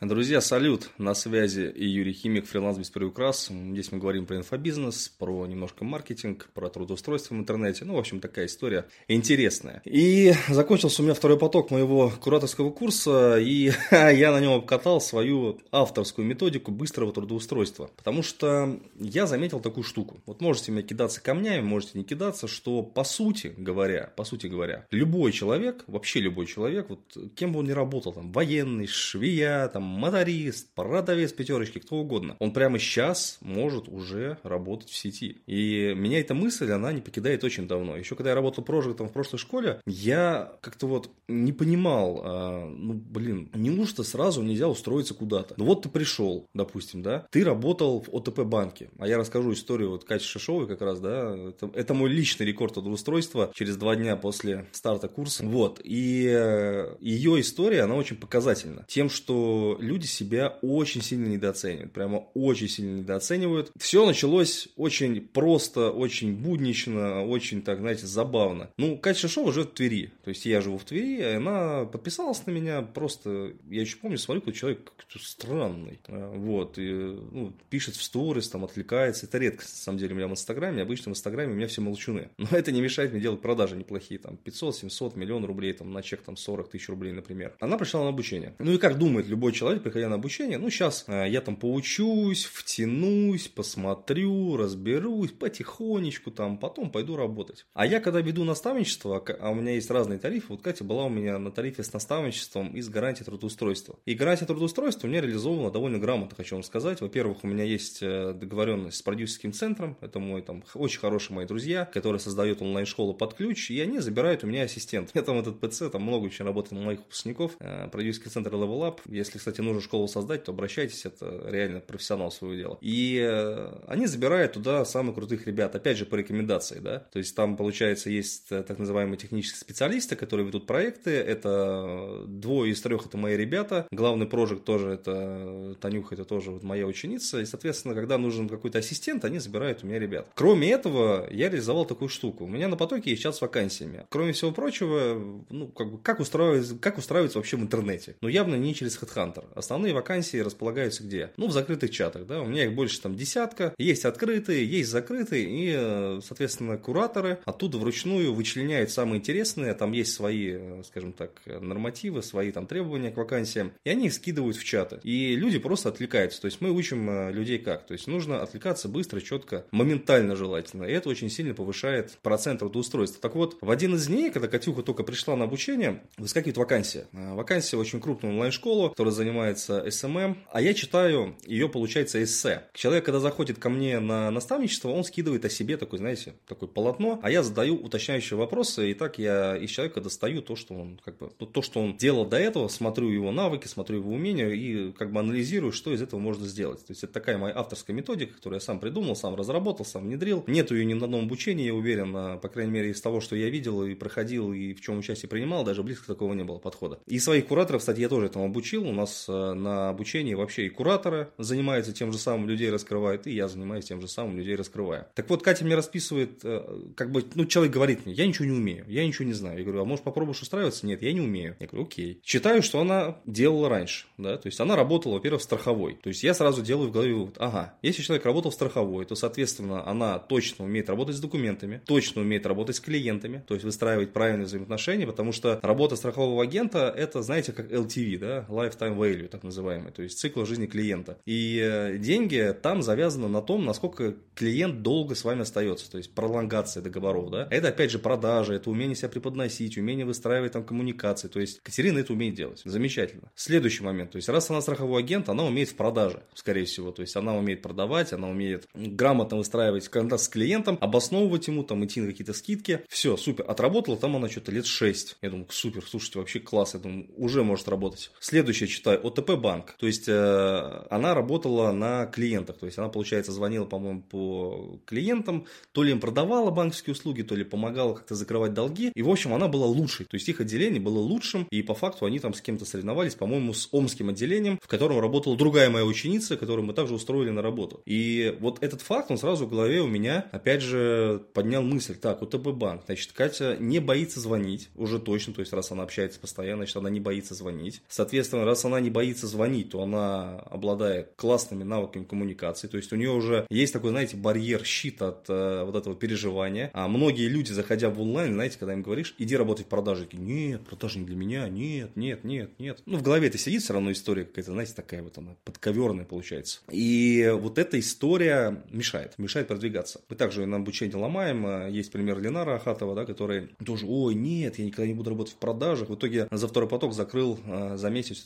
Друзья, салют! На связи Юрий Химик, фриланс без приукрас. Здесь мы говорим про инфобизнес, про немножко маркетинг, про трудоустройство в интернете. Ну, в общем, такая история интересная. И закончился у меня второй поток моего кураторского курса, и я на нем обкатал свою авторскую методику быстрого трудоустройства. Потому что я заметил такую штуку. Вот можете мне кидаться камнями, можете не кидаться, что по сути говоря, по сути говоря, любой человек, вообще любой человек, вот кем бы он ни работал, там, военный, швея, там, моторист, продавец пятерочки, кто угодно. Он прямо сейчас может уже работать в сети. И меня эта мысль, она не покидает очень давно. Еще когда я работал прожиктом в прошлой школе, я как-то вот не понимал, а, ну, блин, неужто сразу нельзя устроиться куда-то? Ну вот ты пришел, допустим, да, ты работал в ОТП банке, а я расскажу историю вот Кати Шишовой как раз, да, это, это мой личный рекорд трудоустройства через два дня после старта курса, вот, и э, ее история, она очень показательна тем, что люди себя очень сильно недооценивают, прямо очень сильно недооценивают. Все началось очень просто, очень буднично, очень, так, знаете, забавно. Ну, Катя Шишова живет в Твери, то есть я живу в Твери, и она подписалась на меня, просто, я еще помню, смотрю, какой человек странный, а, вот, и, ну, пишет в сторис, там, отвлекается, это редко, на самом деле, у меня в Инстаграме, обычно в Инстаграме у меня все молчуны, но это не мешает мне делать продажи неплохие, там, 500, 700, миллион рублей, там, на чек, там, 40 тысяч рублей, например. Она пришла на обучение. Ну и как думает любой человек, человек, приходя на обучение, ну, сейчас э, я там поучусь, втянусь, посмотрю, разберусь потихонечку там, потом пойду работать. А я, когда веду наставничество, а у меня есть разные тарифы, вот Катя была у меня на тарифе с наставничеством и с гарантией трудоустройства. И гарантия трудоустройства у меня реализована довольно грамотно, хочу вам сказать. Во-первых, у меня есть э, договоренность с продюсерским центром, это мой там очень хорошие мои друзья, которые создают онлайн-школу под ключ, и они забирают у меня ассистент. Я там этот ПЦ, там много очень работает моих выпускников. Э, продюсерский центр Level Up, если, кстати, если нужно школу создать, то обращайтесь, это реально профессионал своего дела. И э, они забирают туда самых крутых ребят, опять же, по рекомендации, да, то есть там, получается, есть э, так называемые технические специалисты, которые ведут проекты, это двое из трех, это мои ребята, главный прожект тоже, это Танюха, это тоже вот моя ученица, и, соответственно, когда нужен какой-то ассистент, они забирают у меня ребят. Кроме этого, я реализовал такую штуку, у меня на потоке есть чат с вакансиями. Кроме всего прочего, ну, как как устраивается, как устраивается вообще в интернете? Ну, явно не через HeadHunter. Основные вакансии располагаются где? Ну, в закрытых чатах, да, у меня их больше там десятка, есть открытые, есть закрытые, и, э, соответственно, кураторы оттуда вручную вычленяют самые интересные, там есть свои, э, скажем так, нормативы, свои там требования к вакансиям, и они их скидывают в чаты. И люди просто откликаются, то есть мы учим э, людей как, то есть нужно откликаться быстро, четко, моментально желательно, и это очень сильно повышает процент трудоустройства. Так вот, в один из дней, когда Катюха только пришла на обучение, выскакивает вакансия. Вакансия очень крупную онлайн-школу, которая занимается занимается SMM, а я читаю ее, получается, эссе. Человек, когда заходит ко мне на наставничество, он скидывает о себе такой, знаете, такое полотно, а я задаю уточняющие вопросы, и так я из человека достаю то, что он, как бы, то, что он делал до этого, смотрю его навыки, смотрю его умения и как бы анализирую, что из этого можно сделать. То есть это такая моя авторская методика, которую я сам придумал, сам разработал, сам внедрил. Нету ее ни на одном обучении, я уверен, а, по крайней мере, из того, что я видел и проходил, и в чем участие принимал, даже близко такого не было подхода. И своих кураторов, кстати, я тоже этому обучил. У нас Э, на обучении вообще и кураторы занимаются тем же самым, людей раскрывают, и я занимаюсь тем же самым, людей раскрываю. Так вот, Катя мне расписывает, э, как бы, ну, человек говорит мне, я ничего не умею, я ничего не знаю. Я говорю, а может попробуешь устраиваться? Нет, я не умею. Я говорю, окей. Считаю, что она делала раньше, да, то есть она работала, во-первых, в страховой. То есть я сразу делаю в голове вывод, ага, если человек работал в страховой, то, соответственно, она точно умеет работать с документами, точно умеет работать с клиентами, то есть выстраивать правильные взаимоотношения, потому что работа страхового агента, это, знаете, как LTV, да, lifetime value, так называемый, то есть цикл жизни клиента. И э, деньги там завязаны на том, насколько клиент долго с вами остается, то есть пролонгация договоров, да. Это опять же продажа, это умение себя преподносить, умение выстраивать там коммуникации, то есть Катерина это умеет делать. Замечательно. Следующий момент, то есть раз она страховой агент, она умеет в продаже, скорее всего, то есть она умеет продавать, она умеет грамотно выстраивать контакт с клиентом, обосновывать ему, там идти на какие-то скидки. Все, супер. Отработала там она что-то лет 6. Я думаю, супер, слушайте, вообще класс, я думаю, уже может работать. Следующее читаю, ОТП банк. То есть э, она работала на клиентах. То есть она, получается, звонила, по-моему, по клиентам, то ли им продавала банковские услуги, то ли помогала как-то закрывать долги. И, в общем, она была лучшей. То есть их отделение было лучшим. И по факту они там с кем-то соревновались, по-моему, с омским отделением, в котором работала другая моя ученица, которую мы также устроили на работу. И вот этот факт, он сразу в голове у меня, опять же, поднял мысль. Так, УТБ банк. Значит, Катя не боится звонить, уже точно. То есть раз она общается постоянно, значит, она не боится звонить. Соответственно, раз она не не боится звонить, то она обладает классными навыками коммуникации. То есть у нее уже есть такой, знаете, барьер, щит от э, вот этого переживания. А многие люди, заходя в онлайн, знаете, когда им говоришь, иди работать в продаже, такие, нет, продажи не для меня, нет, нет, нет, нет. Ну, в голове это сидит все равно история какая-то, знаете, такая вот она подковерная получается. И вот эта история мешает, мешает продвигаться. Мы также на обучение ломаем. Есть пример Ленара Ахатова, да, который тоже, ой, нет, я никогда не буду работать в продажах. В итоге за второй поток закрыл э, за месяц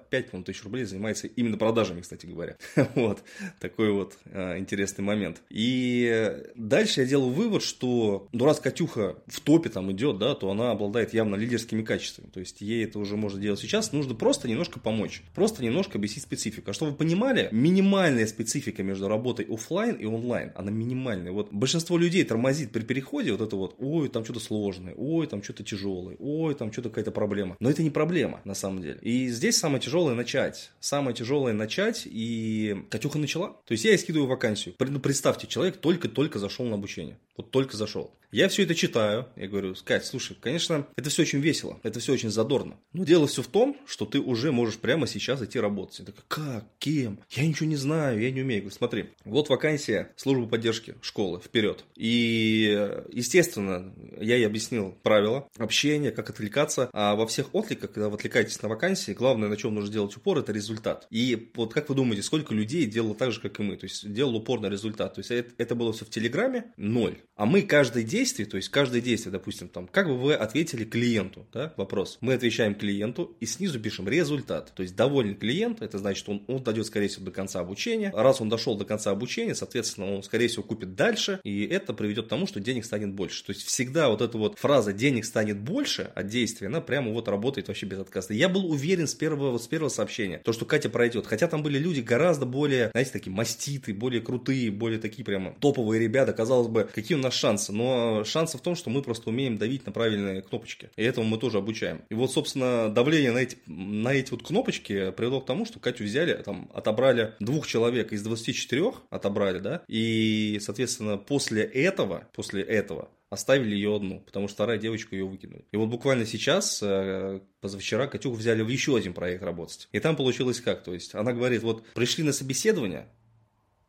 65 по тысяч рублей, занимается именно продажами, кстати говоря. вот, такой вот э, интересный момент. И дальше я делаю вывод, что ну раз Катюха в топе там идет, да, то она обладает явно лидерскими качествами. То есть ей это уже можно делать сейчас. Нужно просто немножко помочь. Просто немножко объяснить специфику. А чтобы вы понимали, минимальная специфика между работой офлайн и онлайн, она минимальная. Вот большинство людей тормозит при переходе вот это вот, ой, там что-то сложное, ой, там что-то тяжелое, ой, там что-то какая-то проблема. Но это не проблема, на самом деле. И здесь самое тяжелое начать. Самое тяжелое начать, и Катюха начала. То есть я ей скидываю вакансию. Ну, представьте, человек только-только зашел на обучение. Вот только зашел. Я все это читаю, я говорю, Кать, слушай, конечно, это все очень весело, это все очень задорно. Но дело все в том, что ты уже можешь прямо сейчас идти работать. Я такой, как, кем? Я ничего не знаю, я не умею. Я говорю, смотри, вот вакансия службы поддержки школы, вперед. И, естественно, я ей объяснил правила общения, как отвлекаться. А во всех откликах, когда вы отвлекаетесь на вакансии, главное, на чем нужно делать упор, это результат. И вот как вы думаете, сколько людей делало так же, как и мы? То есть делал упор на результат. То есть это, это было все в Телеграме, ноль. А мы каждый день действий, то есть каждое действие, допустим, там, как бы вы ответили клиенту, да, вопрос. Мы отвечаем клиенту и снизу пишем результат. То есть доволен клиент, это значит, он, он дойдет, скорее всего, до конца обучения. Раз он дошел до конца обучения, соответственно, он, скорее всего, купит дальше, и это приведет к тому, что денег станет больше. То есть всегда вот эта вот фраза «денег станет больше» от действия, она прямо вот работает вообще без отказа. Я был уверен с первого, с первого сообщения, то, что Катя пройдет. Хотя там были люди гораздо более, знаете, такие маститы, более крутые, более такие прямо топовые ребята. Казалось бы, какие у нас шансы. Но шансы в том, что мы просто умеем давить на правильные кнопочки. И этому мы тоже обучаем. И вот, собственно, давление на эти, на эти вот кнопочки привело к тому, что Катю взяли, там, отобрали двух человек из 24, отобрали, да, и, соответственно, после этого, после этого оставили ее одну, потому что вторая девочка ее выкинули. И вот буквально сейчас, э, позавчера, Катюху взяли в еще один проект работать. И там получилось как? То есть она говорит, вот пришли на собеседование,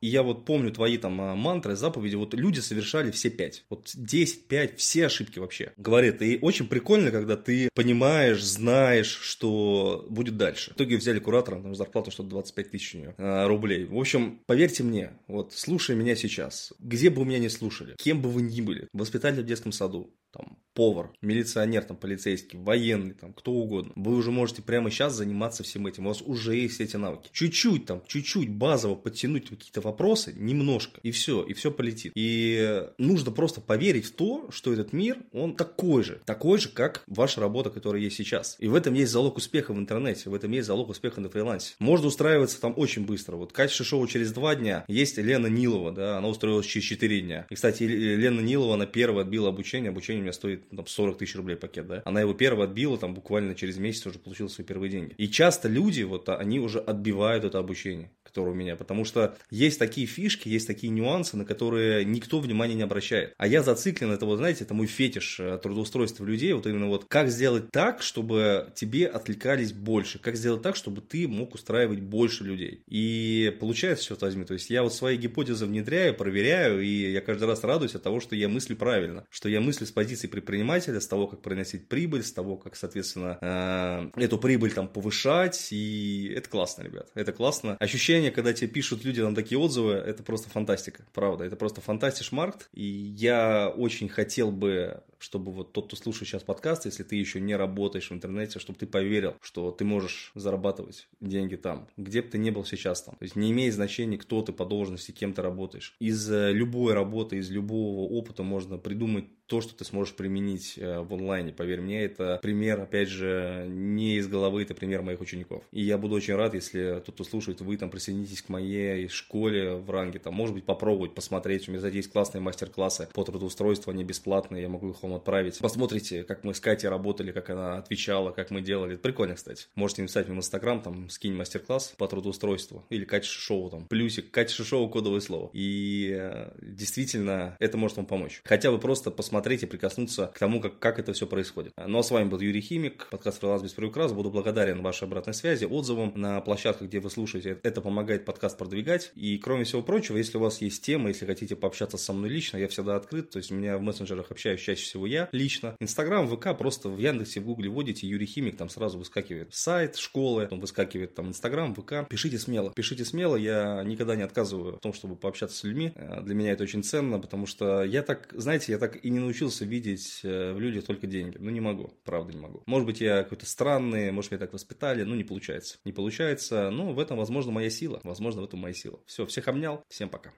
и я вот помню твои там а, мантры, заповеди, вот люди совершали все пять. Вот 10, 5, все ошибки вообще. Говорит, и очень прикольно, когда ты понимаешь, знаешь, что будет дальше. В итоге взяли куратора, там зарплату что-то 25 тысяч у а, рублей. В общем, поверьте мне, вот слушай меня сейчас, где бы вы меня не слушали, кем бы вы ни были, воспитатель в детском саду, там, повар, милиционер, там, полицейский, военный, там, кто угодно. Вы уже можете прямо сейчас заниматься всем этим. У вас уже есть эти навыки. Чуть-чуть там, чуть-чуть базово подтянуть какие-то вопросы, немножко, и все, и все полетит. И нужно просто поверить в то, что этот мир, он такой же, такой же, как ваша работа, которая есть сейчас. И в этом есть залог успеха в интернете, в этом есть залог успеха на фрилансе. Можно устраиваться там очень быстро. Вот Катя Шишова через два дня, есть Лена Нилова, да, она устроилась через четыре дня. И, кстати, Лена Нилова, она первая отбила обучение, обучение у меня стоит там, 40 тысяч рублей пакет, да. Она его первого отбила, там буквально через месяц уже получила свои первые деньги. И часто люди, вот они уже отбивают это обучение, которое у меня, потому что есть такие фишки, есть такие нюансы, на которые никто внимания не обращает. А я зациклен, это вот, знаете, это мой фетиш э, трудоустройства людей, вот именно вот как сделать так, чтобы тебе отвлекались больше, как сделать так, чтобы ты мог устраивать больше людей. И получается, что возьми, то есть я вот свои гипотезы внедряю, проверяю, и я каждый раз радуюсь от того, что я мыслю правильно, что я мыслю с позиции позиции предпринимателя, с того, как приносить прибыль, с того, как, соответственно, э, эту прибыль там повышать, и это классно, ребят, это классно. Ощущение, когда тебе пишут люди там такие отзывы, это просто фантастика, правда, это просто фантастиш маркт, и я очень хотел бы чтобы вот тот, кто слушает сейчас подкаст, если ты еще не работаешь в интернете, чтобы ты поверил, что ты можешь зарабатывать деньги там, где бы ты ни был сейчас там. То есть не имеет значения, кто ты по должности, кем ты работаешь. Из э, любой работы, из любого опыта можно придумать то, что ты сможешь применить э, в онлайне. Поверь мне, это пример, опять же, не из головы, это пример моих учеников. И я буду очень рад, если тот, кто слушает, вы там присоединитесь к моей школе в ранге, там, может быть, попробовать, посмотреть. У меня, кстати, есть классные мастер-классы по трудоустройству, они бесплатные, я могу их вам отправить. Посмотрите, как мы с Катей работали, как она отвечала, как мы делали. Это прикольно, кстати. Можете написать мне в Инстаграм, там, скинь мастер-класс по трудоустройству. Или Катя Шишова, там, плюсик, Катя Шишова, кодовое слово. И э, действительно, это может вам помочь. Хотя бы просто посмотреть посмотреть и прикоснуться к тому, как, как это все происходит. Ну а с вами был Юрий Химик, подкаст «Фриланс без приукрас». Буду благодарен вашей обратной связи, отзывам на площадках, где вы слушаете. Это помогает подкаст продвигать. И кроме всего прочего, если у вас есть тема, если хотите пообщаться со мной лично, я всегда открыт. То есть меня в мессенджерах общаюсь чаще всего я лично. Инстаграм, ВК, просто в Яндексе, в Гугле вводите Юрий Химик, там сразу выскакивает сайт, школы, потом выскакивает там Инстаграм, ВК. Пишите смело, пишите смело, я никогда не отказываю в том, чтобы пообщаться с людьми. Э, для меня это очень ценно, потому что я так, знаете, я так и не научился видеть э, в людях только деньги. Ну, не могу, правда не могу. Может быть, я какой-то странный, может, меня так воспитали, ну, не получается. Не получается, ну, в этом, возможно, моя сила. Возможно, в этом моя сила. Все, всех обнял, всем пока.